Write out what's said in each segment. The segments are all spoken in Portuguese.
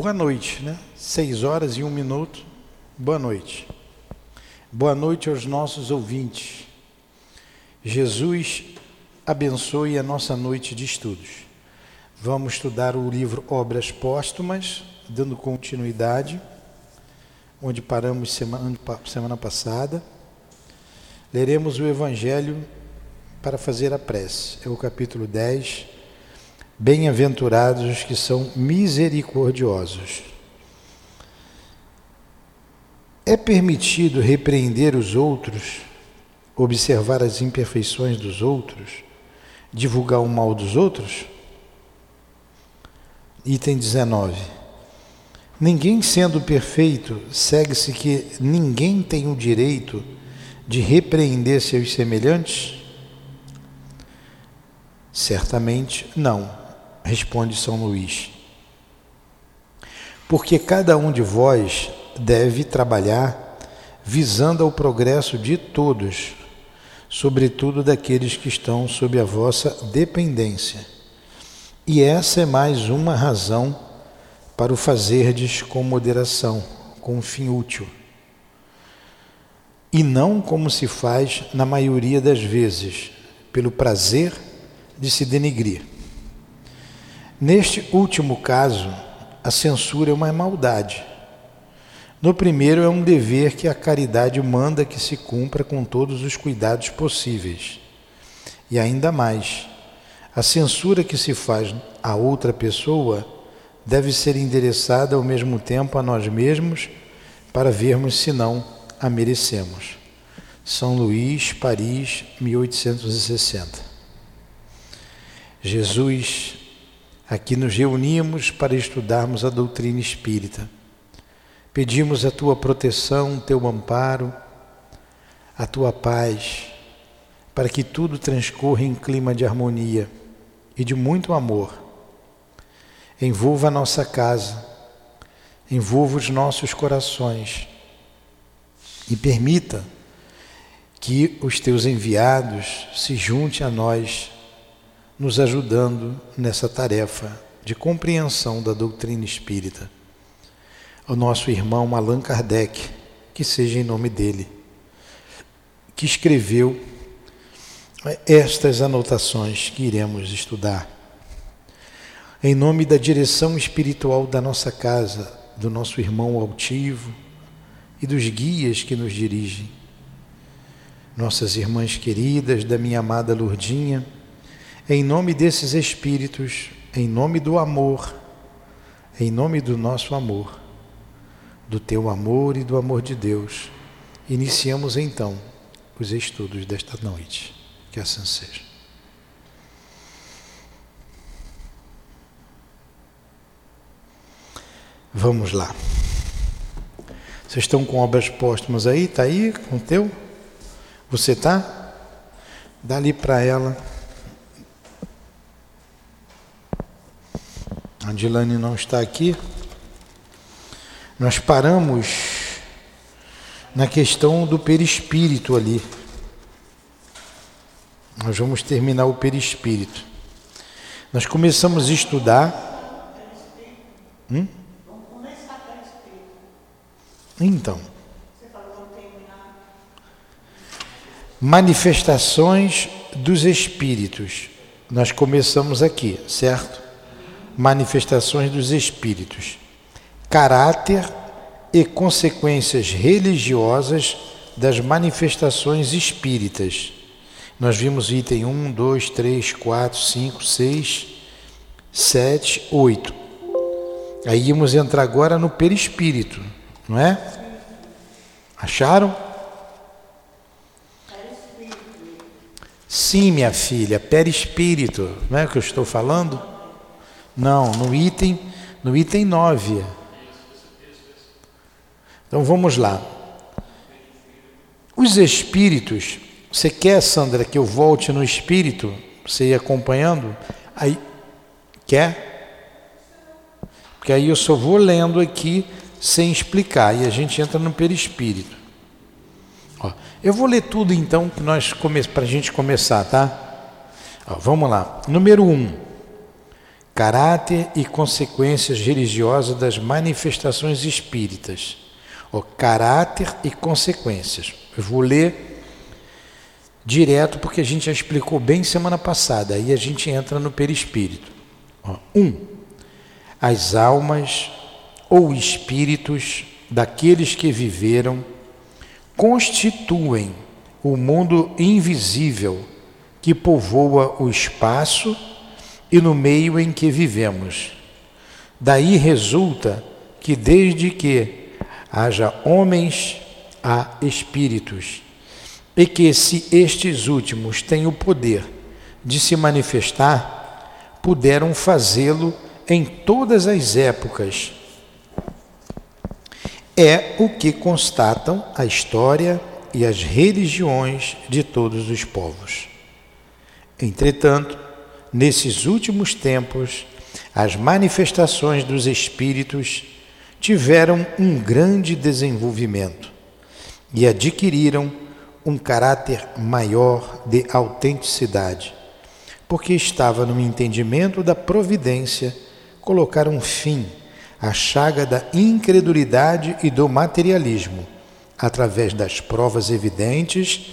Boa noite, né? Seis horas e um minuto. Boa noite. Boa noite aos nossos ouvintes. Jesus abençoe a nossa noite de estudos. Vamos estudar o livro Obras Póstumas, dando continuidade, onde paramos semana, semana passada. Leremos o Evangelho para fazer a prece. É o capítulo 10. Bem-aventurados os que são misericordiosos. É permitido repreender os outros, observar as imperfeições dos outros, divulgar o mal dos outros? Item 19. Ninguém sendo perfeito, segue-se que ninguém tem o direito de repreender seus semelhantes? Certamente não, responde São Luís. Porque cada um de vós deve trabalhar visando ao progresso de todos, sobretudo daqueles que estão sob a vossa dependência. E essa é mais uma razão para o fazerdes com moderação, com um fim útil. E não como se faz na maioria das vezes, pelo prazer de se denigrir. Neste último caso, a censura é uma maldade no primeiro, é um dever que a caridade manda que se cumpra com todos os cuidados possíveis. E ainda mais, a censura que se faz a outra pessoa deve ser endereçada ao mesmo tempo a nós mesmos para vermos se não a merecemos. São Luís, Paris, 1860. Jesus, aqui nos reunimos para estudarmos a doutrina espírita Pedimos a tua proteção, teu amparo, a tua paz, para que tudo transcorra em clima de harmonia e de muito amor. Envolva a nossa casa, envolva os nossos corações e permita que os teus enviados se juntem a nós, nos ajudando nessa tarefa de compreensão da doutrina espírita ao nosso irmão Allan Kardec, que seja em nome dele, que escreveu estas anotações que iremos estudar. Em nome da direção espiritual da nossa casa, do nosso irmão altivo e dos guias que nos dirigem, nossas irmãs queridas, da minha amada Lourdinha, em nome desses espíritos, em nome do amor, em nome do nosso amor, do teu amor e do amor de Deus. Iniciamos então os estudos desta noite. Que assim seja. Vamos lá. Vocês estão com obras póstumas aí? Está aí com o teu? Você está? Dá ali para ela. A Dilane não está aqui. Nós paramos na questão do perispírito ali. Nós vamos terminar o perispírito. Nós começamos a estudar. Hum? Então. Manifestações dos espíritos. Nós começamos aqui, certo? Manifestações dos espíritos caráter e consequências religiosas das manifestações espíritas. Nós vimos item 1, 2, 3, 4, 5, 6, 7, 8. Aí íamos entrar agora no perispírito, não é? Acharam? Sim, minha filha, perispírito, não é o que eu estou falando? Não, no item, no item 9. Então vamos lá. Os espíritos, você quer, Sandra, que eu volte no espírito? Você ir acompanhando? Aí, quer? Porque aí eu só vou lendo aqui sem explicar e a gente entra no perispírito. Ó, eu vou ler tudo então para a gente começar, tá? Ó, vamos lá. Número 1. Um, caráter e consequências religiosas das manifestações espíritas. O caráter e consequências. Eu vou ler direto porque a gente já explicou bem semana passada. Aí a gente entra no perispírito. Um, as almas ou espíritos daqueles que viveram constituem o mundo invisível que povoa o espaço e no meio em que vivemos. Daí resulta que, desde que haja homens, há espíritos, e que, se estes últimos têm o poder de se manifestar, puderam fazê-lo em todas as épocas. É o que constatam a história e as religiões de todos os povos. Entretanto, nesses últimos tempos, as manifestações dos espíritos tiveram um grande desenvolvimento e adquiriram um caráter maior de autenticidade, porque estava no entendimento da providência colocar um fim à chaga da incredulidade e do materialismo, através das provas evidentes,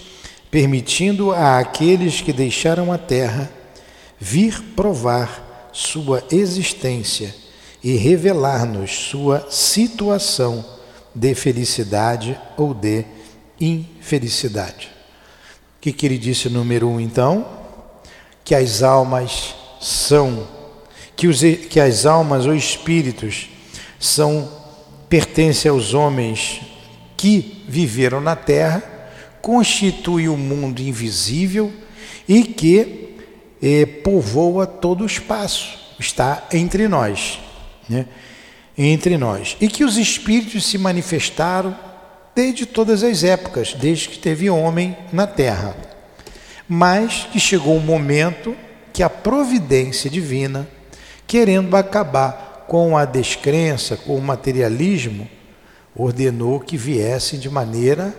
permitindo a aqueles que deixaram a terra vir provar sua existência e revelar-nos sua situação de felicidade ou de infelicidade. O que, que ele disse número um, então? Que as almas são, que, os, que as almas ou espíritos são, pertencem aos homens que viveram na terra, constitui o mundo invisível e que e povoa todo o espaço, está entre nós, né? entre nós. E que os espíritos se manifestaram desde todas as épocas, desde que teve homem na terra. Mas que chegou um momento que a providência divina, querendo acabar com a descrença, com o materialismo, ordenou que viessem de maneira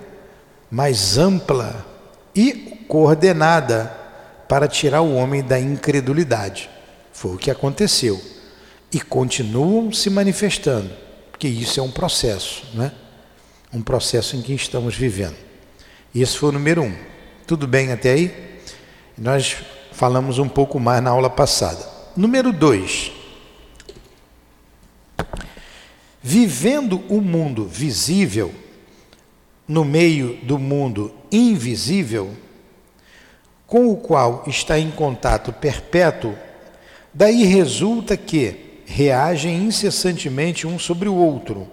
mais ampla e coordenada para tirar o homem da incredulidade. Foi o que aconteceu. E continuam se manifestando, porque isso é um processo, né? um processo em que estamos vivendo. Esse foi o número um. Tudo bem até aí? Nós falamos um pouco mais na aula passada. Número dois. Vivendo o mundo visível no meio do mundo invisível, com o qual está em contato perpétuo, daí resulta que reagem incessantemente um sobre o outro.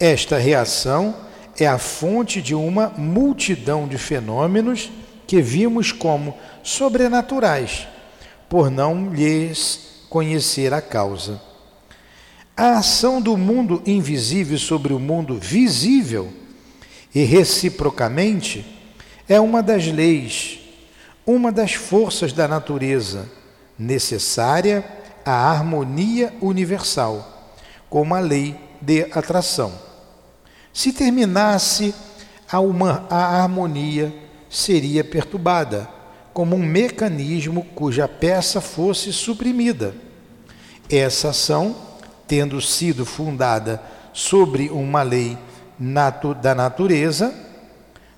Esta reação é a fonte de uma multidão de fenômenos que vimos como sobrenaturais, por não lhes conhecer a causa. A ação do mundo invisível sobre o mundo visível e reciprocamente é uma das leis uma das forças da natureza necessária à harmonia universal, como a lei de atração. Se terminasse a, uma, a harmonia, seria perturbada, como um mecanismo cuja peça fosse suprimida. Essa ação, tendo sido fundada sobre uma lei natu da natureza,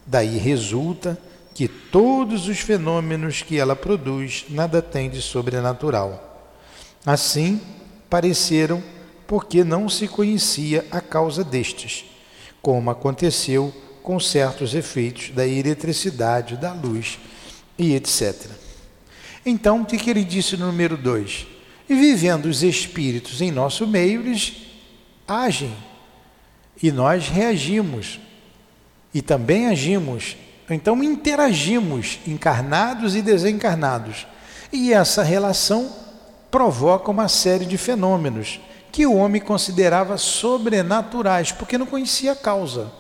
daí resulta que todos os fenômenos que ela produz nada tem de sobrenatural. Assim, pareceram porque não se conhecia a causa destes, como aconteceu com certos efeitos da eletricidade, da luz e etc. Então, o que ele disse no número 2? E vivendo os espíritos em nosso meio, eles agem e nós reagimos e também agimos então interagimos, encarnados e desencarnados. E essa relação provoca uma série de fenômenos que o homem considerava sobrenaturais, porque não conhecia a causa.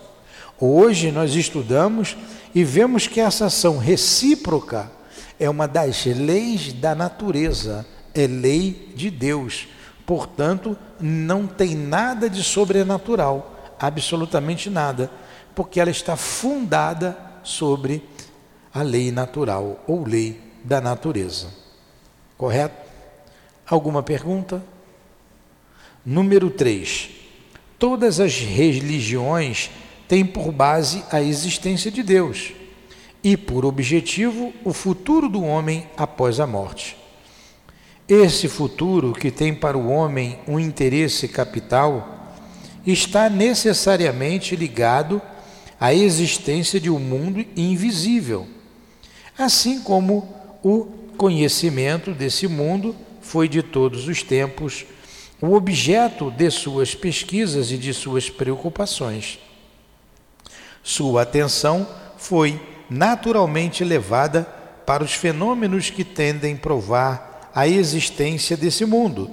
Hoje nós estudamos e vemos que essa ação recíproca é uma das leis da natureza, é lei de Deus. Portanto, não tem nada de sobrenatural, absolutamente nada, porque ela está fundada sobre a lei natural ou lei da natureza. Correto? Alguma pergunta? Número 3. Todas as religiões têm por base a existência de Deus e por objetivo o futuro do homem após a morte. Esse futuro, que tem para o homem um interesse capital, está necessariamente ligado à existência de um mundo invisível, assim como o conhecimento desse mundo foi de todos os tempos o objeto de suas pesquisas e de suas preocupações. Sua atenção foi naturalmente levada para os fenômenos que tendem a provar a existência desse mundo,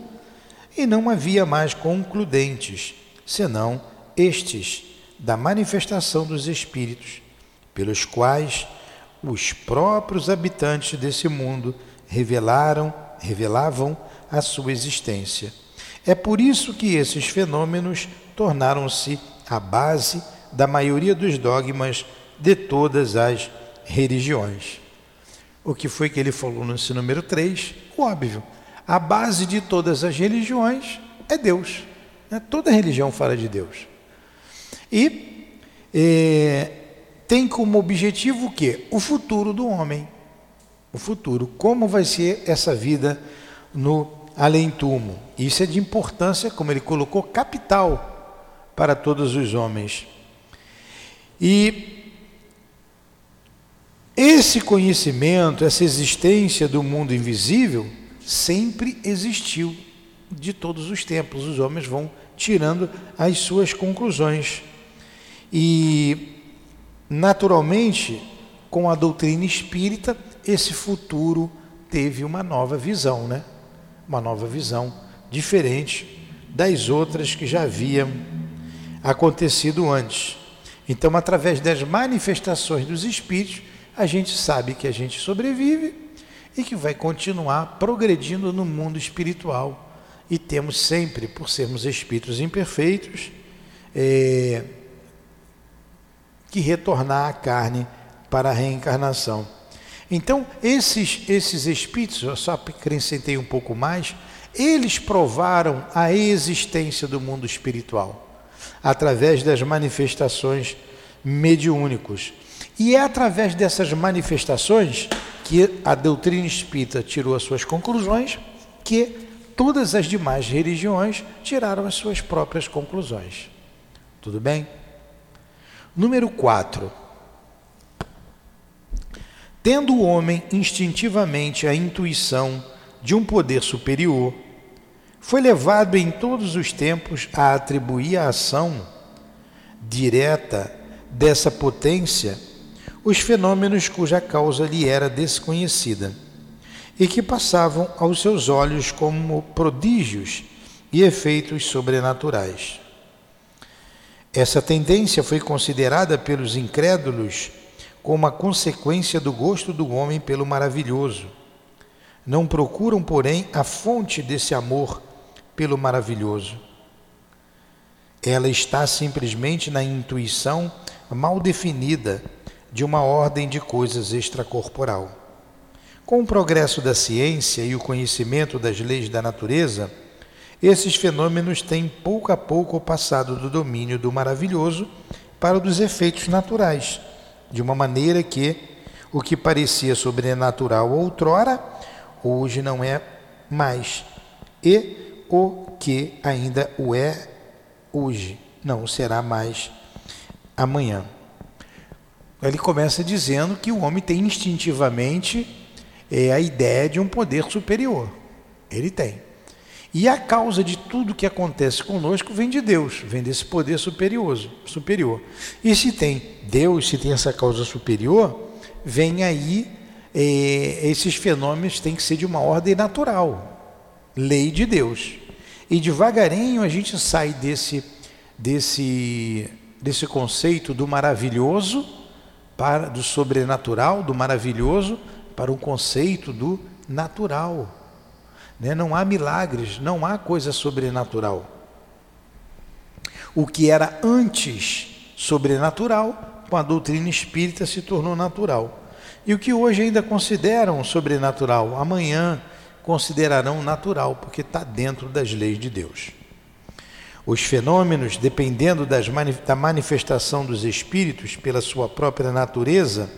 e não havia mais concludentes, senão estes da manifestação dos espíritos, pelos quais os próprios habitantes desse mundo revelaram, revelavam a sua existência. É por isso que esses fenômenos tornaram-se a base da maioria dos dogmas de todas as religiões. O que foi que ele falou no ensino número 3? Óbvio. A base de todas as religiões é Deus. Né? Toda religião fala de Deus. E é, tem como objetivo o quê? O futuro do homem. O futuro. Como vai ser essa vida no além-túmulo. Isso é de importância, como ele colocou, capital para todos os homens. E esse conhecimento, essa existência do mundo invisível, sempre existiu de todos os tempos. Os homens vão tirando as suas conclusões. E, naturalmente, com a doutrina espírita, esse futuro teve uma nova visão, né? Uma nova visão, diferente das outras que já haviam acontecido antes. Então, através das manifestações dos espíritos, a gente sabe que a gente sobrevive e que vai continuar progredindo no mundo espiritual. E temos sempre, por sermos espíritos imperfeitos, é, que retornar à carne para a reencarnação. Então, esses, esses espíritos, eu só acrescentei um pouco mais, eles provaram a existência do mundo espiritual através das manifestações mediúnicos. E é através dessas manifestações que a doutrina espírita tirou as suas conclusões, que todas as demais religiões tiraram as suas próprias conclusões. Tudo bem? Número 4. Tendo o homem instintivamente a intuição de um poder superior, foi levado em todos os tempos a atribuir a ação direta dessa potência os fenômenos cuja causa lhe era desconhecida e que passavam aos seus olhos como prodígios e efeitos sobrenaturais. Essa tendência foi considerada pelos incrédulos como a consequência do gosto do homem pelo maravilhoso. Não procuram, porém, a fonte desse amor pelo maravilhoso. Ela está simplesmente na intuição mal definida de uma ordem de coisas extracorporal. Com o progresso da ciência e o conhecimento das leis da natureza, esses fenômenos têm pouco a pouco passado do domínio do maravilhoso para o dos efeitos naturais, de uma maneira que o que parecia sobrenatural outrora, hoje não é mais. E o que ainda o é hoje, não será mais amanhã. Ele começa dizendo que o homem tem instintivamente é, a ideia de um poder superior. Ele tem. E a causa de tudo que acontece conosco vem de Deus, vem desse poder superior, superior. E se tem Deus, se tem essa causa superior, vem aí é, esses fenômenos têm que ser de uma ordem natural, lei de Deus. E devagarinho a gente sai desse, desse, desse conceito do maravilhoso, para do sobrenatural, do maravilhoso, para o conceito do natural. Né? Não há milagres, não há coisa sobrenatural. O que era antes sobrenatural, com a doutrina espírita se tornou natural. E o que hoje ainda consideram sobrenatural, amanhã considerarão natural, porque está dentro das leis de Deus. Os fenômenos, dependendo das, da manifestação dos espíritos pela sua própria natureza,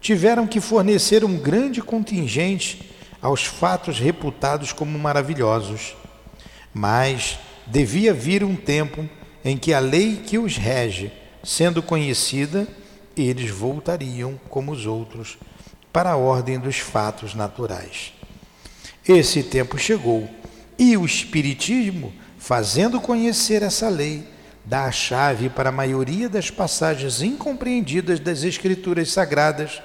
tiveram que fornecer um grande contingente aos fatos reputados como maravilhosos. Mas devia vir um tempo em que a lei que os rege, sendo conhecida, eles voltariam como os outros para a ordem dos fatos naturais. Esse tempo chegou e o Espiritismo, fazendo conhecer essa lei, dá a chave para a maioria das passagens incompreendidas das Escrituras Sagradas,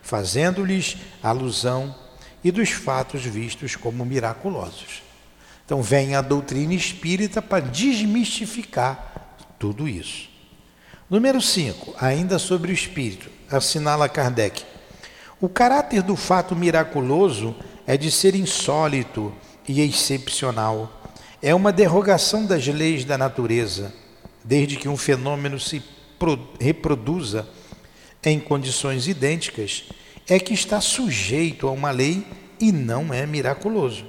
fazendo-lhes alusão e dos fatos vistos como miraculosos. Então, vem a doutrina espírita para desmistificar tudo isso. Número 5, ainda sobre o espírito, assinala Kardec. O caráter do fato miraculoso é de ser insólito e excepcional. É uma derrogação das leis da natureza, desde que um fenômeno se reproduza em condições idênticas, é que está sujeito a uma lei e não é miraculoso.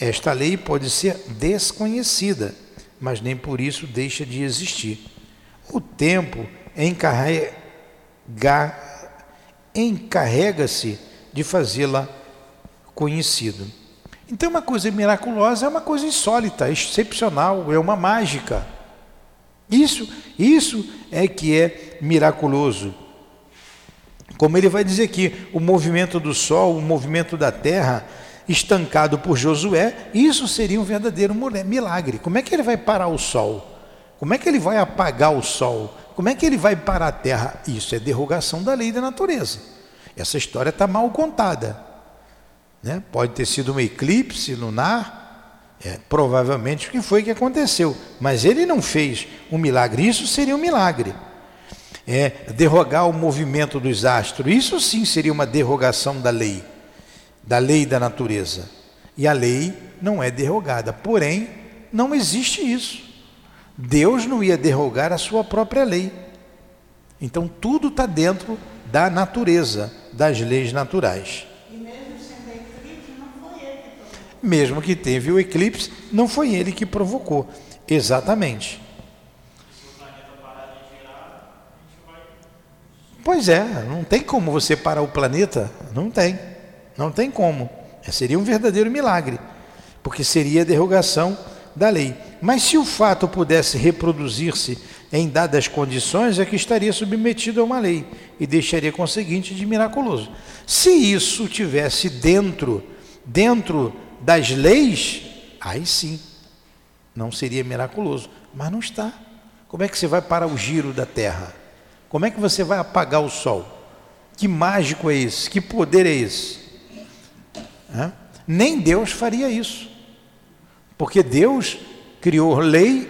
Esta lei pode ser desconhecida, mas nem por isso deixa de existir. O tempo encarrega encarrega-se de fazê-la conhecido. Então, uma coisa miraculosa é uma coisa insólita, excepcional, é uma mágica. Isso, isso é que é miraculoso. Como ele vai dizer aqui, o movimento do sol, o movimento da terra, estancado por Josué, isso seria um verdadeiro milagre. Como é que ele vai parar o sol? Como é que ele vai apagar o sol? Como é que ele vai parar a terra? Isso é derrogação da lei da natureza. Essa história está mal contada. Né? Pode ter sido um eclipse lunar, é, provavelmente o que foi que aconteceu. Mas ele não fez um milagre. Isso seria um milagre. É, derrogar o movimento dos astros. Isso sim seria uma derrogação da lei, da lei da natureza. E a lei não é derrogada. Porém, não existe isso. Deus não ia derrogar a sua própria lei. Então tudo está dentro da natureza, das leis naturais. E mesmo sendo eclipse, não foi ele que. Mesmo que teve o eclipse, não foi ele que provocou. Exatamente. Pois é, não tem como você parar o planeta, não tem, não tem como. É, seria um verdadeiro milagre, porque seria a derrogação da lei. Mas se o fato pudesse reproduzir-se em dadas condições, é que estaria submetido a uma lei e deixaria conseguinte de miraculoso. Se isso tivesse dentro, dentro das leis, aí sim, não seria miraculoso. Mas não está. Como é que você vai parar o giro da Terra? Como é que você vai apagar o sol? Que mágico é esse? Que poder é esse? Nem Deus faria isso. Porque Deus criou leis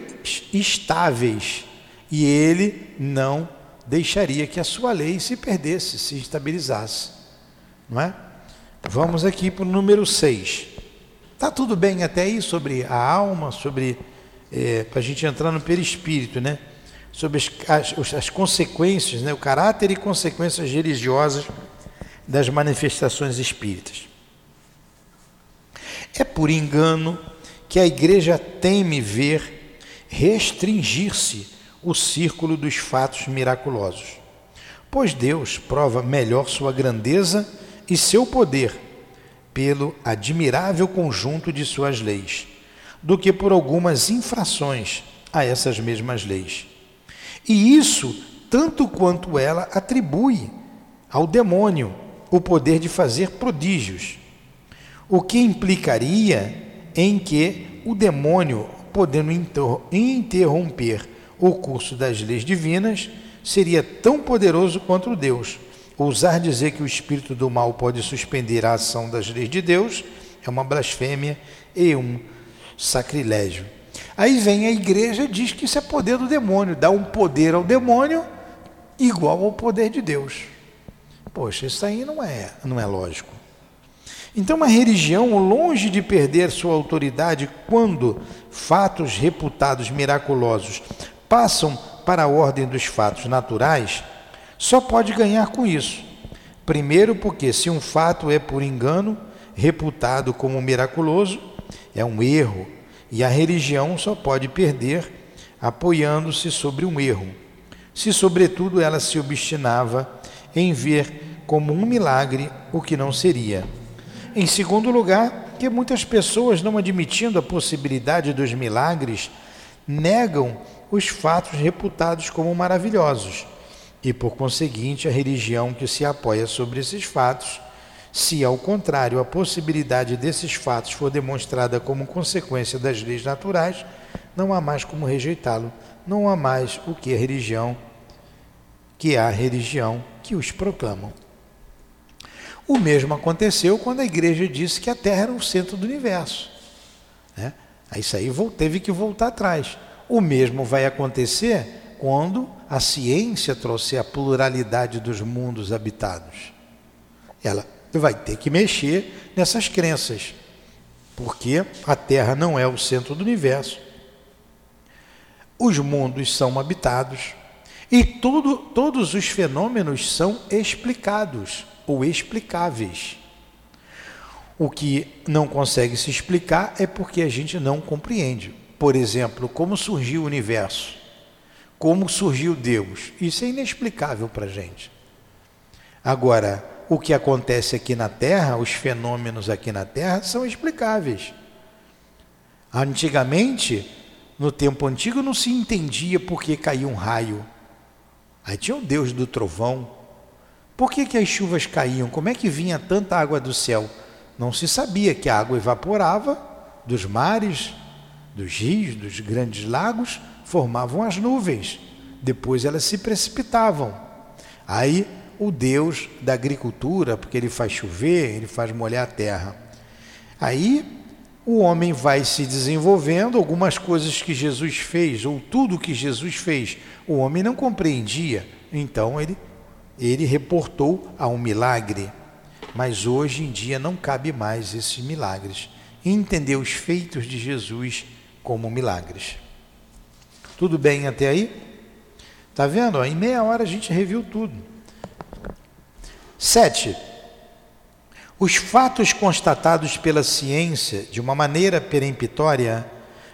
estáveis e ele não deixaria que a sua lei se perdesse, se estabilizasse. Não é? Vamos aqui para o número 6. Está tudo bem até aí sobre a alma, sobre. É, para a gente entrar no perispírito, né? Sobre as, as, as consequências, né? o caráter e consequências religiosas das manifestações espíritas. É por engano que a igreja teme ver restringir-se o círculo dos fatos miraculosos, pois Deus prova melhor sua grandeza e seu poder pelo admirável conjunto de suas leis, do que por algumas infrações a essas mesmas leis. E isso tanto quanto ela atribui ao demônio o poder de fazer prodígios, o que implicaria em que o demônio, podendo interromper o curso das leis divinas, seria tão poderoso quanto Deus. Ousar dizer que o espírito do mal pode suspender a ação das leis de Deus é uma blasfêmia e um sacrilégio. Aí vem a igreja e diz que isso é poder do demônio, dá um poder ao demônio igual ao poder de Deus. Poxa, isso aí não é, não é lógico. Então, uma religião, longe de perder sua autoridade quando fatos reputados miraculosos passam para a ordem dos fatos naturais, só pode ganhar com isso. Primeiro, porque se um fato é por engano, reputado como miraculoso é um erro e a religião só pode perder apoiando-se sobre um erro, se sobretudo ela se obstinava em ver como um milagre o que não seria. Em segundo lugar, que muitas pessoas, não admitindo a possibilidade dos milagres, negam os fatos reputados como maravilhosos e, por conseguinte, a religião que se apoia sobre esses fatos se, ao contrário, a possibilidade desses fatos for demonstrada como consequência das leis naturais, não há mais como rejeitá-lo, não há mais o que a religião, que a religião que os proclamam. O mesmo aconteceu quando a igreja disse que a Terra era o centro do universo. Né? Isso aí teve que voltar atrás. O mesmo vai acontecer quando a ciência trouxer a pluralidade dos mundos habitados. Ela vai ter que mexer nessas crenças, porque a Terra não é o centro do universo. Os mundos são habitados e tudo, todos os fenômenos são explicados ou explicáveis. O que não consegue se explicar é porque a gente não compreende. Por exemplo, como surgiu o universo, como surgiu Deus. Isso é inexplicável para a gente. Agora, o que acontece aqui na Terra, os fenômenos aqui na Terra, são explicáveis. Antigamente, no tempo antigo, não se entendia por que caiu um raio. Aí tinha o Deus do trovão. Por que, que as chuvas caíam? Como é que vinha tanta água do céu? Não se sabia que a água evaporava dos mares, dos rios, dos grandes lagos, formavam as nuvens. Depois elas se precipitavam. Aí o Deus da agricultura, porque ele faz chover, ele faz molhar a terra. Aí o homem vai se desenvolvendo, algumas coisas que Jesus fez, ou tudo que Jesus fez, o homem não compreendia, então ele, ele reportou a um milagre. Mas hoje em dia não cabe mais esses milagres. Entender os feitos de Jesus como milagres. Tudo bem até aí? Tá vendo? Em meia hora a gente reviu tudo. Sete. Os fatos constatados pela ciência de uma maneira peremptória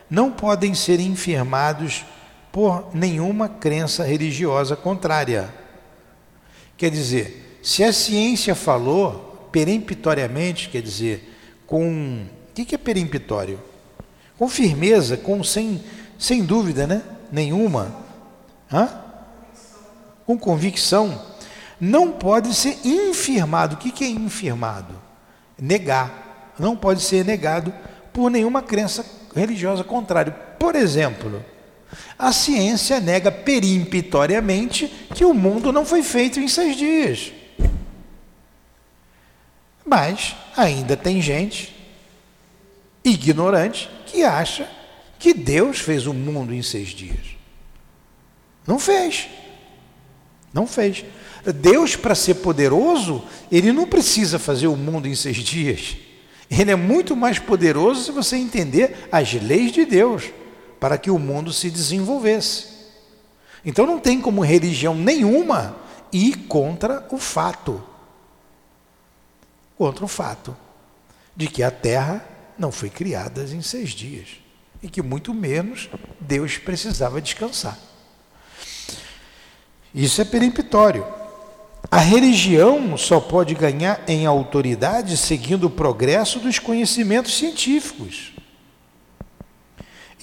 não podem ser infirmados por nenhuma crença religiosa contrária. Quer dizer, se a ciência falou peremptoriamente, quer dizer, com. O que é peremptório? Com firmeza, com sem, sem dúvida né? nenhuma. Hã? Com convicção não pode ser infirmado. O que é infirmado? Negar. Não pode ser negado por nenhuma crença religiosa contrária. Por exemplo, a ciência nega perimptoriamente que o mundo não foi feito em seis dias. Mas ainda tem gente ignorante que acha que Deus fez o mundo em seis dias. Não fez. Não fez. Deus, para ser poderoso, ele não precisa fazer o mundo em seis dias. Ele é muito mais poderoso se você entender as leis de Deus para que o mundo se desenvolvesse. Então não tem como religião nenhuma ir contra o fato. Contra o fato de que a terra não foi criada em seis dias e que muito menos Deus precisava descansar. Isso é peremptório. A religião só pode ganhar em autoridade seguindo o progresso dos conhecimentos científicos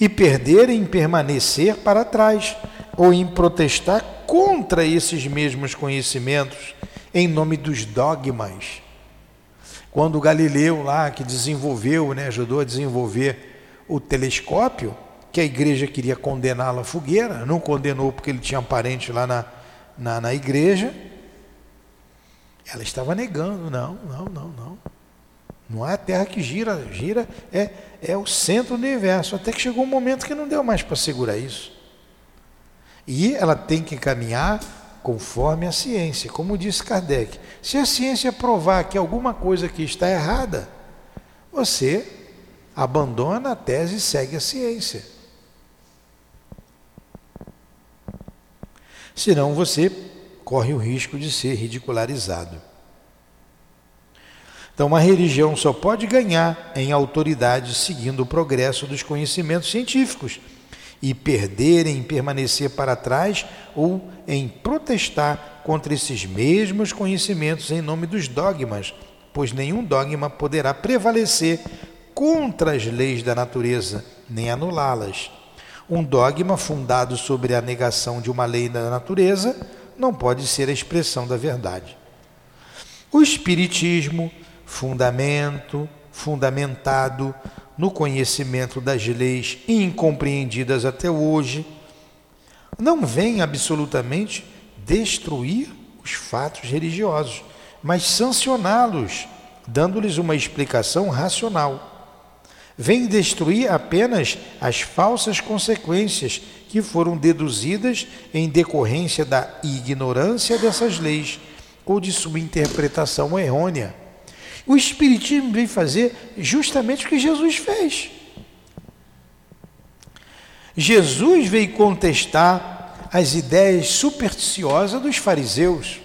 e perder em permanecer para trás ou em protestar contra esses mesmos conhecimentos em nome dos dogmas. Quando Galileu lá que desenvolveu, né, ajudou a desenvolver o telescópio, que a igreja queria condená-lo à fogueira, não condenou porque ele tinha parente lá na, na, na igreja, ela estava negando, não, não, não, não. Não é a Terra que gira, gira é, é o centro do universo. Até que chegou um momento que não deu mais para segurar isso. E ela tem que caminhar conforme a ciência. Como disse Kardec, se a ciência provar que alguma coisa aqui está errada, você abandona a tese e segue a ciência. Senão você corre o risco de ser ridicularizado. Então, a religião só pode ganhar em autoridade seguindo o progresso dos conhecimentos científicos e perder em permanecer para trás ou em protestar contra esses mesmos conhecimentos em nome dos dogmas, pois nenhum dogma poderá prevalecer contra as leis da natureza, nem anulá-las. Um dogma fundado sobre a negação de uma lei da natureza não pode ser a expressão da verdade. O Espiritismo, fundamento, fundamentado no conhecimento das leis incompreendidas até hoje, não vem absolutamente destruir os fatos religiosos, mas sancioná-los, dando-lhes uma explicação racional. Vem destruir apenas as falsas consequências que foram deduzidas em decorrência da ignorância dessas leis ou de sua interpretação errônea. O Espiritismo vem fazer justamente o que Jesus fez. Jesus veio contestar as ideias supersticiosas dos fariseus.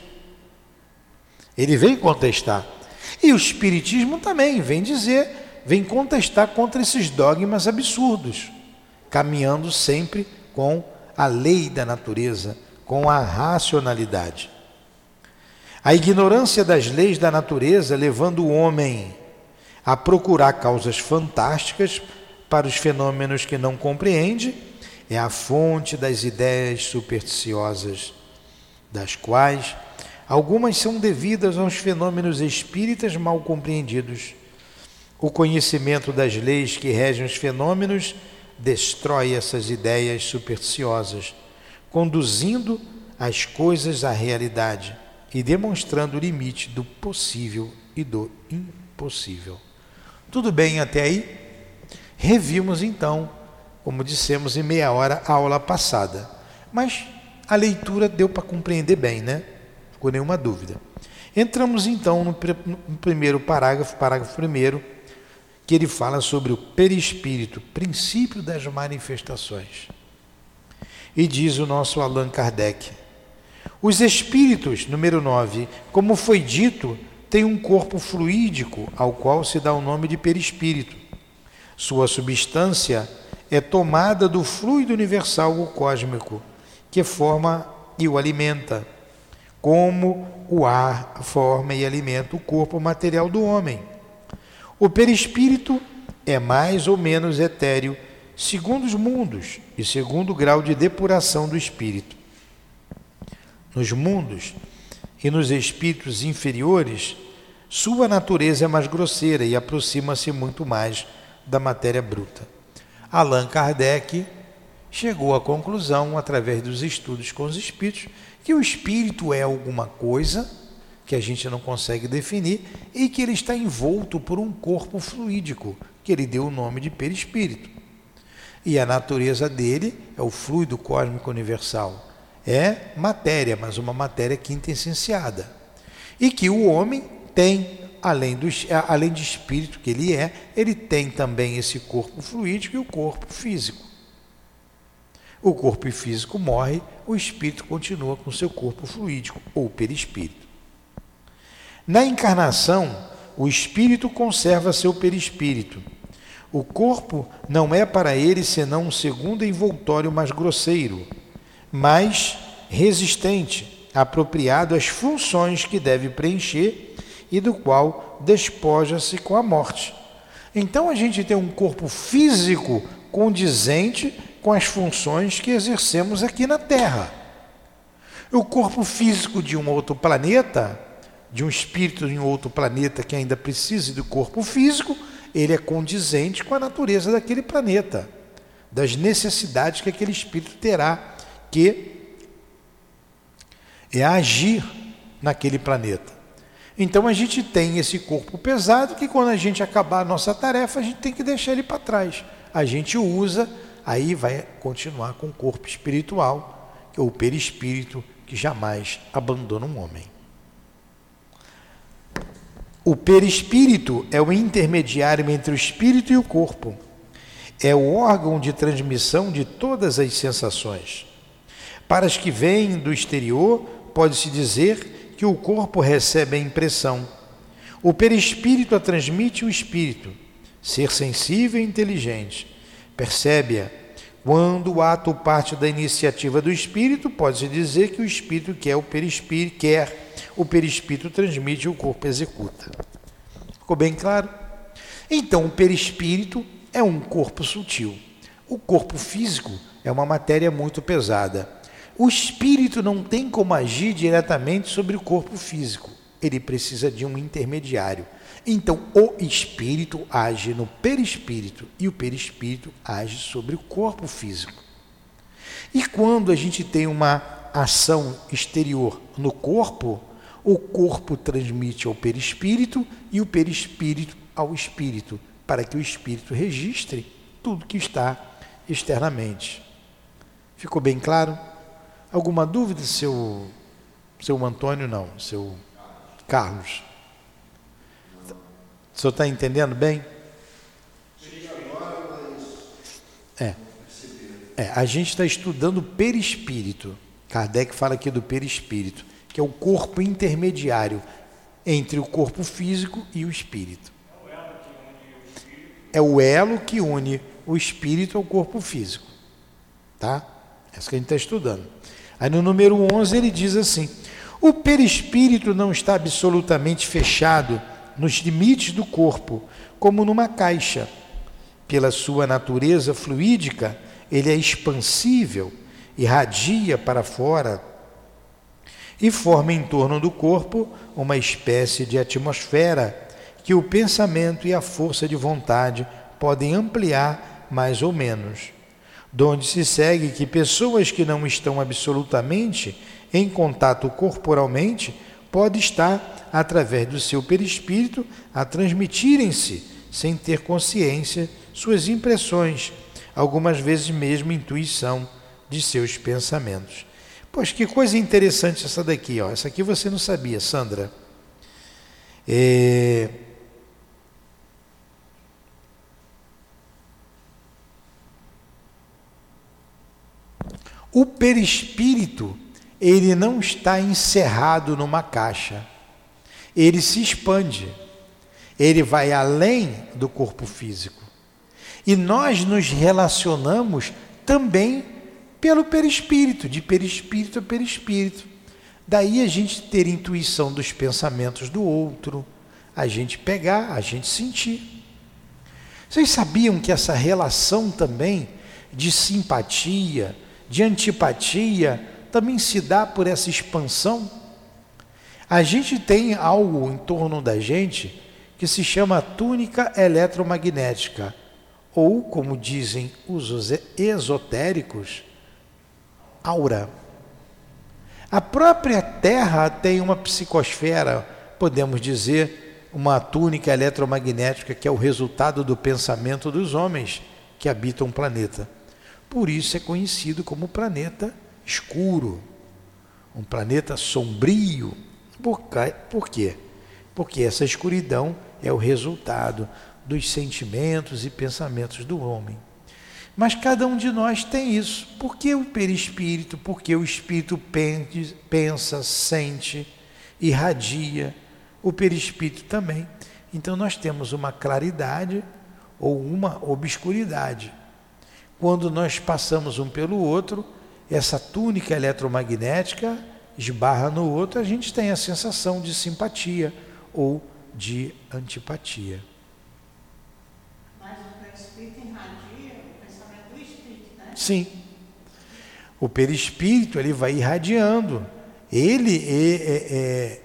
Ele vem contestar. E o Espiritismo também vem dizer, vem contestar contra esses dogmas absurdos, caminhando sempre com a lei da natureza, com a racionalidade. A ignorância das leis da natureza levando o homem a procurar causas fantásticas para os fenômenos que não compreende é a fonte das ideias supersticiosas, das quais algumas são devidas aos fenômenos espíritas mal compreendidos. O conhecimento das leis que regem os fenômenos destrói essas ideias supersticiosas, conduzindo as coisas à realidade e demonstrando o limite do possível e do impossível. Tudo bem até aí? Revimos então, como dissemos em meia hora, a aula passada. Mas a leitura deu para compreender bem, né? Ficou nenhuma dúvida. Entramos então no, primeiro parágrafo, parágrafo primeiro, que ele fala sobre o perispírito, princípio das manifestações. E diz o nosso Allan Kardec: os espíritos, número 9, como foi dito, têm um corpo fluídico, ao qual se dá o nome de perispírito. Sua substância é tomada do fluido universal ou cósmico, que forma e o alimenta, como o ar forma e alimenta o corpo material do homem. O perispírito é mais ou menos etéreo, segundo os mundos e segundo o grau de depuração do espírito nos mundos e nos espíritos inferiores, sua natureza é mais grosseira e aproxima-se muito mais da matéria bruta. Allan Kardec chegou à conclusão, através dos estudos com os espíritos, que o espírito é alguma coisa que a gente não consegue definir e que ele está envolto por um corpo fluídico, que ele deu o nome de perispírito. E a natureza dele é o fluido cósmico universal é matéria, mas uma matéria quintessenciada. E que o homem tem, além, do, além de espírito que ele é, ele tem também esse corpo fluídico e o corpo físico. O corpo físico morre, o espírito continua com seu corpo fluídico ou perispírito. Na encarnação, o espírito conserva seu perispírito. O corpo não é para ele senão um segundo envoltório mais grosseiro mais resistente, apropriado às funções que deve preencher e do qual despoja-se com a morte. Então a gente tem um corpo físico condizente com as funções que exercemos aqui na Terra. O corpo físico de um outro planeta, de um espírito em outro planeta que ainda precise do corpo físico, ele é condizente com a natureza daquele planeta, das necessidades que aquele espírito terá que é agir naquele planeta. Então a gente tem esse corpo pesado que quando a gente acabar a nossa tarefa, a gente tem que deixar ele para trás. A gente usa, aí vai continuar com o corpo espiritual, é o perispírito que jamais abandona um homem. O perispírito é o intermediário entre o espírito e o corpo. É o órgão de transmissão de todas as sensações. Para as que vêm do exterior, pode-se dizer que o corpo recebe a impressão. O perispírito a transmite o espírito, ser sensível e inteligente. Percebe-a. Quando o ato parte da iniciativa do espírito, pode-se dizer que o espírito quer o perispírito, quer, o perispírito transmite e o corpo executa. Ficou bem claro? Então, o perispírito é um corpo sutil. O corpo físico é uma matéria muito pesada. O espírito não tem como agir diretamente sobre o corpo físico. Ele precisa de um intermediário. Então, o espírito age no perispírito e o perispírito age sobre o corpo físico. E quando a gente tem uma ação exterior no corpo, o corpo transmite ao perispírito e o perispírito ao espírito, para que o espírito registre tudo que está externamente. Ficou bem claro? Alguma dúvida, seu, seu Antônio? Não, seu Carlos. O senhor está entendendo bem? É. é a gente está estudando o perispírito. Kardec fala aqui do perispírito, que é o corpo intermediário entre o corpo físico e o espírito. É o elo que une o espírito ao corpo físico. Tá? É isso que a gente está estudando. Aí no número 11 ele diz assim: o perispírito não está absolutamente fechado nos limites do corpo, como numa caixa. Pela sua natureza fluídica, ele é expansível, irradia para fora e forma em torno do corpo uma espécie de atmosfera que o pensamento e a força de vontade podem ampliar mais ou menos. Donde se segue que pessoas que não estão absolutamente em contato corporalmente podem estar através do seu perispírito, a transmitirem-se, sem ter consciência, suas impressões, algumas vezes mesmo intuição de seus pensamentos. Pois que coisa interessante essa daqui, ó. Essa aqui você não sabia, Sandra. É... O perispírito, ele não está encerrado numa caixa ele se expande, ele vai além do corpo físico. E nós nos relacionamos também pelo perispírito, de perispírito a perispírito. Daí a gente ter intuição dos pensamentos do outro, a gente pegar, a gente sentir. Vocês sabiam que essa relação também de simpatia, de antipatia, também se dá por essa expansão? A gente tem algo em torno da gente que se chama túnica eletromagnética, ou, como dizem os esotéricos, aura. A própria Terra tem uma psicosfera, podemos dizer, uma túnica eletromagnética que é o resultado do pensamento dos homens que habitam o planeta. Por isso é conhecido como planeta escuro, um planeta sombrio, por, por quê? Porque essa escuridão é o resultado dos sentimentos e pensamentos do homem. Mas cada um de nós tem isso. Por que o perispírito? Porque o espírito pensa, sente, irradia. O perispírito também. Então nós temos uma claridade ou uma obscuridade. Quando nós passamos um pelo outro, essa túnica eletromagnética esbarra no outro, a gente tem a sensação de simpatia ou de antipatia. Mas o perispírito irradia o pensamento do espírito, né? Sim. O perispírito ele vai irradiando. Ele, é, é, é,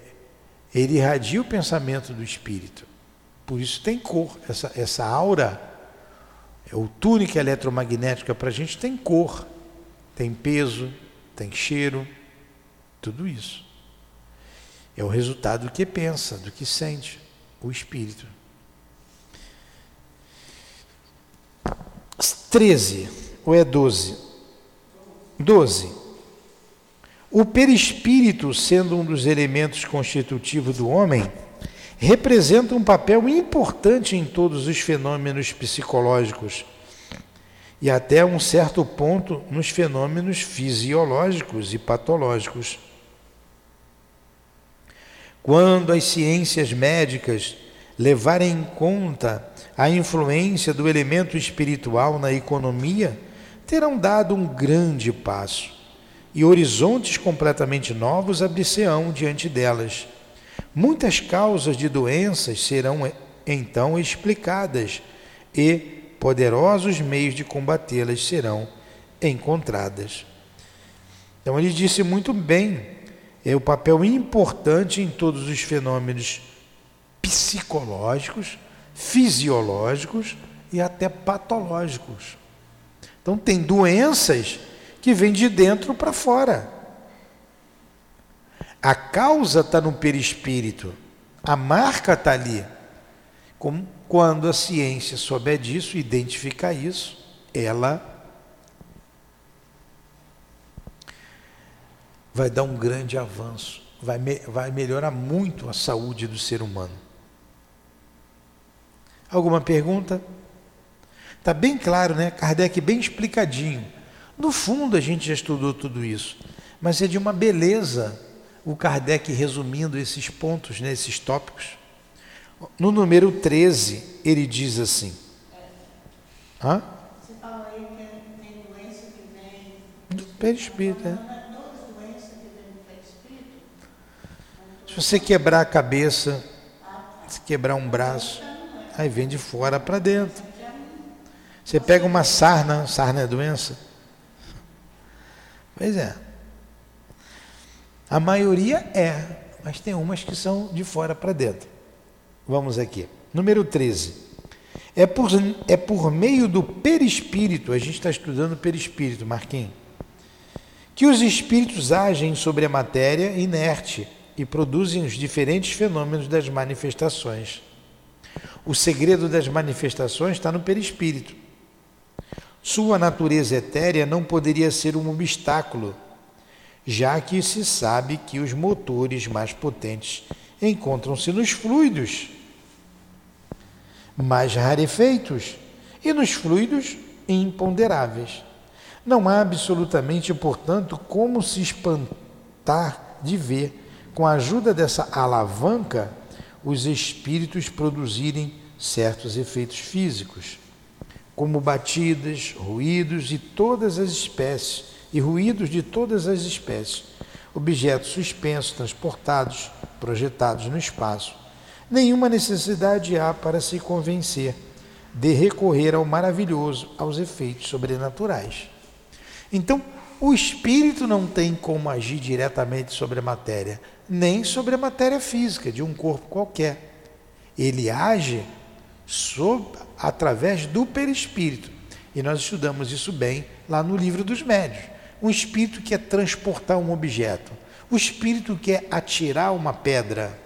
ele irradia o pensamento do espírito. Por isso tem cor. Essa, essa aura, o túnica eletromagnética para a gente tem cor, tem peso, tem cheiro. Tudo isso. É o resultado do que pensa, do que sente o espírito. 13, ou é 12? 12. O perispírito, sendo um dos elementos constitutivos do homem, representa um papel importante em todos os fenômenos psicológicos e até um certo ponto nos fenômenos fisiológicos e patológicos. Quando as ciências médicas levarem em conta a influência do elemento espiritual na economia, terão dado um grande passo e horizontes completamente novos abrir-se-ão diante delas. Muitas causas de doenças serão então explicadas e poderosos meios de combatê-las serão encontradas. Então ele disse muito bem, é o papel importante em todos os fenômenos psicológicos, fisiológicos e até patológicos. Então tem doenças que vêm de dentro para fora. A causa está no perispírito, a marca está ali. Como quando a ciência souber disso, identificar isso, ela vai dar um grande avanço, vai, me, vai melhorar muito a saúde do ser humano. Alguma pergunta? Está bem claro, né? Kardec bem explicadinho. No fundo, a gente já estudou tudo isso, mas é de uma beleza o Kardec resumindo esses pontos, né, esses tópicos. No número 13, ele diz assim. Hã? Você falou aí que tem doença que vem. Do perispírito, é. Se você quebrar a cabeça, se quebrar um braço, aí vem de fora para dentro. Você pega uma sarna, sarna é doença? Pois é. A maioria é, mas tem umas que são de fora para dentro. Vamos aqui. Número 13. É por, é por meio do perispírito, a gente está estudando perispírito, Marquinhos, que os espíritos agem sobre a matéria inerte e produzem os diferentes fenômenos das manifestações. O segredo das manifestações está no perispírito. Sua natureza etérea não poderia ser um obstáculo, já que se sabe que os motores mais potentes encontram-se nos fluidos mais rarefeitos e nos fluidos imponderáveis. Não há absolutamente, portanto, como se espantar de ver, com a ajuda dessa alavanca, os espíritos produzirem certos efeitos físicos, como batidas, ruídos de todas as espécies e ruídos de todas as espécies, objetos suspensos, transportados, projetados no espaço, nenhuma necessidade há para se convencer de recorrer ao maravilhoso, aos efeitos sobrenaturais. Então, o espírito não tem como agir diretamente sobre a matéria, nem sobre a matéria física de um corpo qualquer. Ele age sob, através do perispírito. E nós estudamos isso bem lá no livro dos médios. Um espírito quer transportar um objeto. O espírito quer atirar uma pedra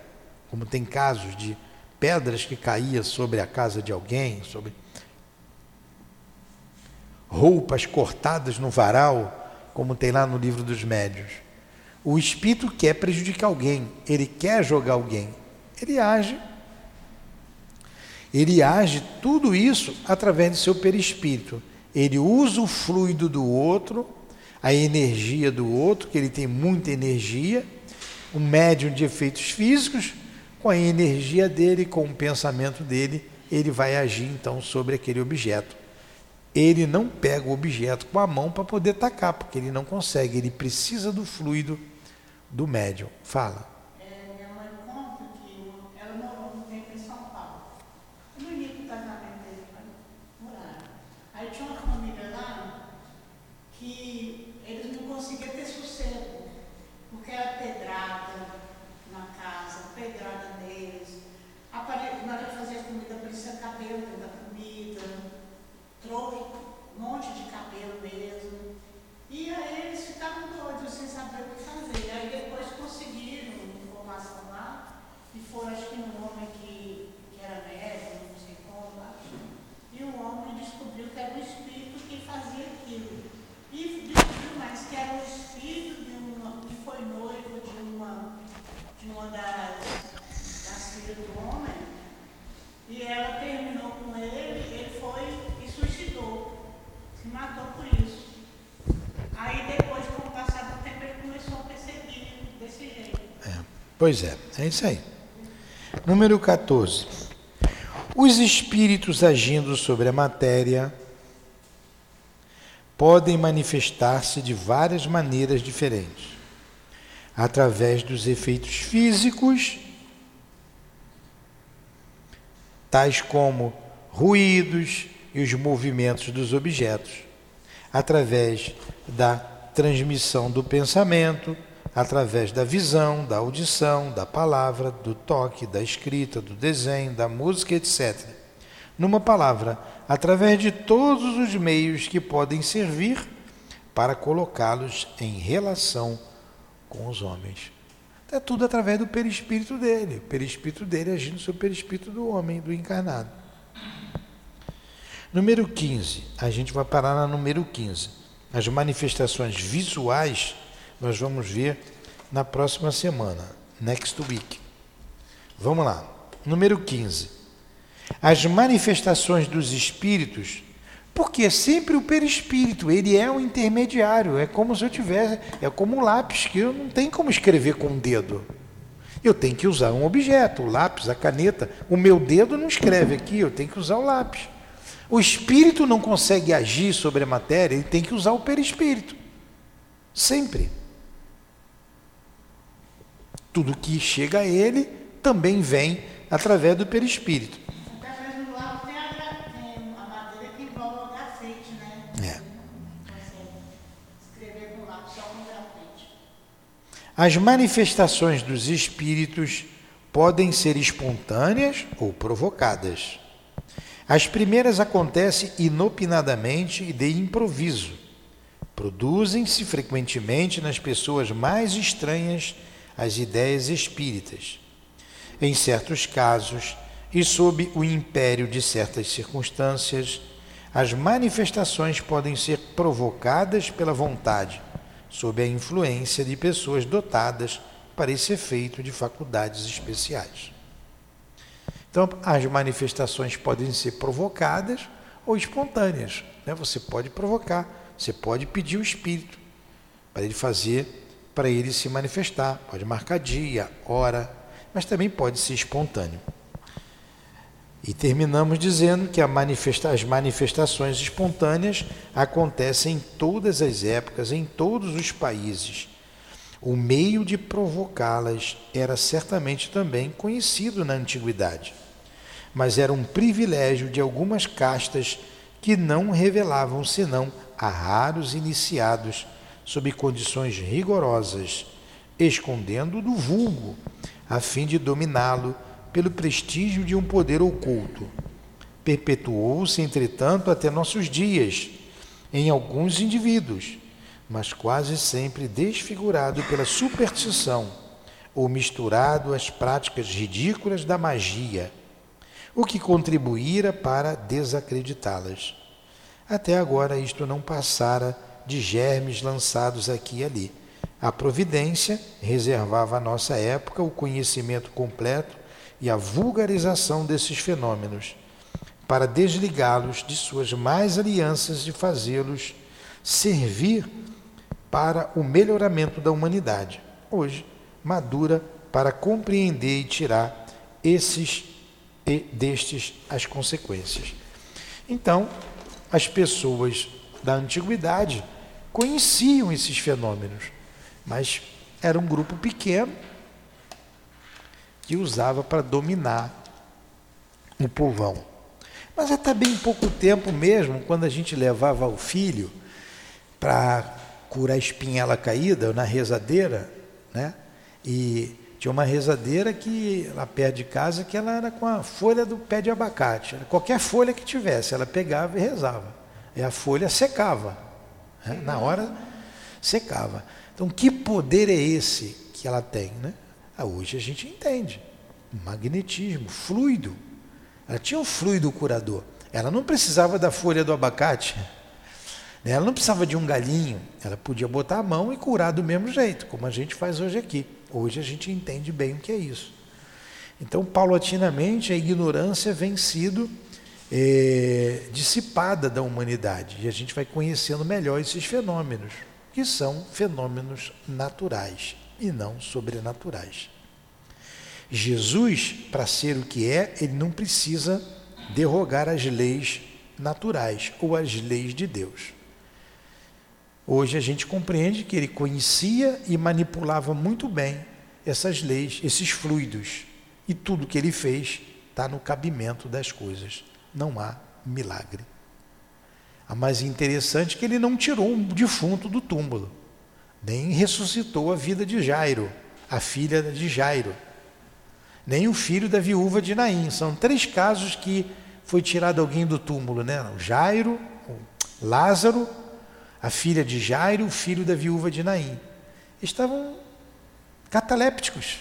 como tem casos de pedras que caíam sobre a casa de alguém, sobre roupas cortadas no varal, como tem lá no livro dos médios. O espírito quer prejudicar alguém, ele quer jogar alguém, ele age. Ele age tudo isso através do seu perispírito. Ele usa o fluido do outro, a energia do outro, que ele tem muita energia, um médium de efeitos físicos, com a energia dele, com o pensamento dele, ele vai agir então sobre aquele objeto. Ele não pega o objeto com a mão para poder tacar, porque ele não consegue, ele precisa do fluido do médium. Fala. Pois é, é isso aí. Número 14. Os espíritos agindo sobre a matéria podem manifestar-se de várias maneiras diferentes, através dos efeitos físicos, tais como ruídos e os movimentos dos objetos, através da transmissão do pensamento, através da visão, da audição, da palavra, do toque, da escrita, do desenho, da música, etc. Numa palavra, através de todos os meios que podem servir para colocá-los em relação com os homens. É tudo através do perispírito dele, o perispírito dele agindo sobre o perispírito do homem, do encarnado. Número 15, a gente vai parar na número 15. As manifestações visuais nós vamos ver na próxima semana, next week. Vamos lá. Número 15. As manifestações dos espíritos, porque é sempre o perispírito, ele é o intermediário, é como se eu tivesse, é como um lápis que eu não tenho como escrever com o dedo. Eu tenho que usar um objeto, o lápis, a caneta. O meu dedo não escreve aqui, eu tenho que usar o lápis. O espírito não consegue agir sobre a matéria, ele tem que usar o perispírito. Sempre. Tudo que chega a ele também vem através do perispírito. É. As manifestações dos espíritos podem ser espontâneas ou provocadas. As primeiras acontecem inopinadamente e de improviso. Produzem-se frequentemente nas pessoas mais estranhas às ideias espíritas. Em certos casos, e sob o império de certas circunstâncias, as manifestações podem ser provocadas pela vontade, sob a influência de pessoas dotadas para esse efeito de faculdades especiais. Então, as manifestações podem ser provocadas ou espontâneas. Né? Você pode provocar, você pode pedir o espírito para ele fazer para ele se manifestar. Pode marcar dia, hora, mas também pode ser espontâneo. E terminamos dizendo que manifesta as manifestações espontâneas acontecem em todas as épocas, em todos os países. O meio de provocá-las era certamente também conhecido na antiguidade, mas era um privilégio de algumas castas que não revelavam senão a raros iniciados sob condições rigorosas, escondendo do vulgo, a fim de dominá-lo pelo prestígio de um poder oculto. Perpetuou-se, entretanto, até nossos dias, em alguns indivíduos, mas quase sempre desfigurado pela superstição ou misturado às práticas ridículas da magia, o que contribuíra para desacreditá-las. Até agora isto não passara de germes lançados aqui e ali. A providência reservava à nossa época o conhecimento completo e a vulgarização desses fenômenos, para desligá-los de suas mais alianças e fazê-los servir para o melhoramento da humanidade. Hoje, madura para compreender e tirar esses e destes as consequências. Então, as pessoas da antiguidade conheciam esses fenômenos, mas era um grupo pequeno que usava para dominar o povão. Mas até bem pouco tempo mesmo, quando a gente levava o filho para curar a espinhela caída na rezadeira, né? E tinha uma rezadeira que lá perto de casa que ela era com a folha do pé de abacate. Qualquer folha que tivesse, ela pegava e rezava. E a folha secava. Né? Na hora secava. Então, que poder é esse que ela tem? Né? Ah, hoje a gente entende. Magnetismo, fluido. Ela tinha um fluido curador. Ela não precisava da folha do abacate. Né? Ela não precisava de um galinho. Ela podia botar a mão e curar do mesmo jeito, como a gente faz hoje aqui. Hoje a gente entende bem o que é isso. Então, paulatinamente, a ignorância vem sido é, dissipada da humanidade. E a gente vai conhecendo melhor esses fenômenos, que são fenômenos naturais e não sobrenaturais. Jesus, para ser o que é, ele não precisa derrogar as leis naturais ou as leis de Deus. Hoje a gente compreende que ele conhecia e manipulava muito bem essas leis, esses fluidos, e tudo que ele fez está no cabimento das coisas. Não há milagre. A mais interessante é que ele não tirou um defunto do túmulo, nem ressuscitou a vida de Jairo, a filha de Jairo, nem o filho da viúva de Naim. São três casos que foi tirado alguém do túmulo, né? O Jairo, o Lázaro, a filha de Jairo, o filho da viúva de Naim. Estavam catalépticos.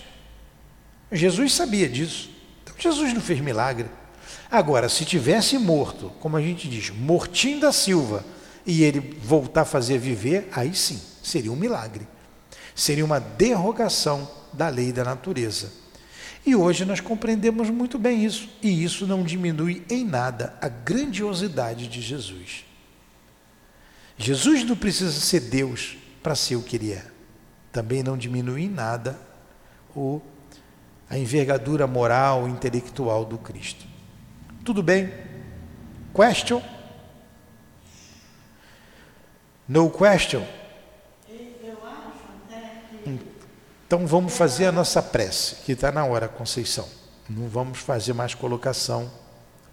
Jesus sabia disso. Então Jesus não fez milagre. Agora, se tivesse morto, como a gente diz, mortinho da Silva, e ele voltar a fazer viver, aí sim, seria um milagre. Seria uma derrogação da lei da natureza. E hoje nós compreendemos muito bem isso, e isso não diminui em nada a grandiosidade de Jesus. Jesus não precisa ser Deus para ser o que ele é. Também não diminui em nada o, a envergadura moral intelectual do Cristo. Tudo bem? Question? No question? Então vamos fazer a nossa prece, que está na hora, Conceição. Não vamos fazer mais colocação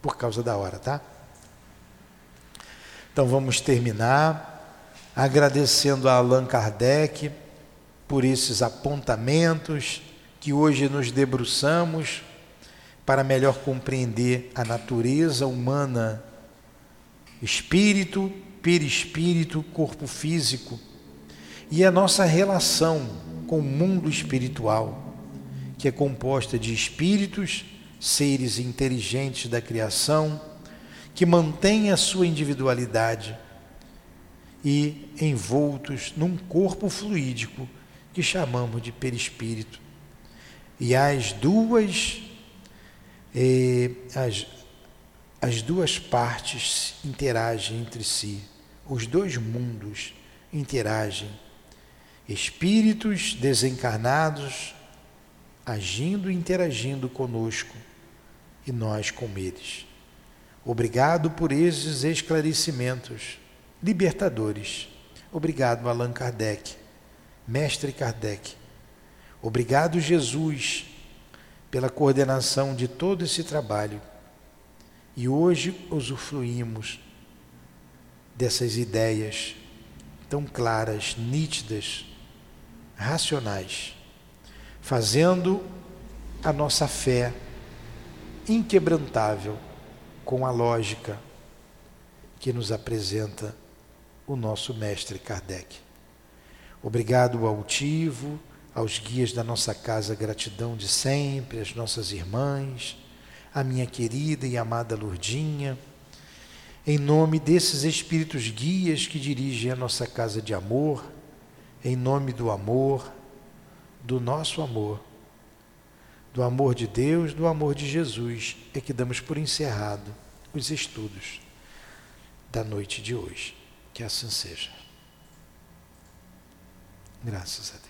por causa da hora, tá? Então vamos terminar agradecendo a Allan Kardec por esses apontamentos que hoje nos debruçamos para melhor compreender a natureza humana, espírito, perispírito, corpo físico e a nossa relação com o mundo espiritual, que é composta de espíritos, seres inteligentes da criação, que mantêm a sua individualidade e envoltos num corpo fluídico que chamamos de perispírito. E as duas as, as duas partes interagem entre si, os dois mundos interagem espíritos desencarnados agindo e interagindo conosco e nós com eles. Obrigado por esses esclarecimentos libertadores. Obrigado, Allan Kardec, Mestre Kardec. Obrigado, Jesus, pela coordenação de todo esse trabalho. E hoje usufruímos dessas ideias tão claras, nítidas, racionais, fazendo a nossa fé inquebrantável com a lógica que nos apresenta o nosso mestre Kardec. Obrigado ao altivo, aos guias da nossa casa, gratidão de sempre, às nossas irmãs, a minha querida e amada Lurdinha, em nome desses espíritos guias que dirigem a nossa casa de amor, em nome do amor, do nosso amor, do amor de Deus, do amor de Jesus, é que damos por encerrado os estudos da noite de hoje. Que assim seja. Graças a Deus.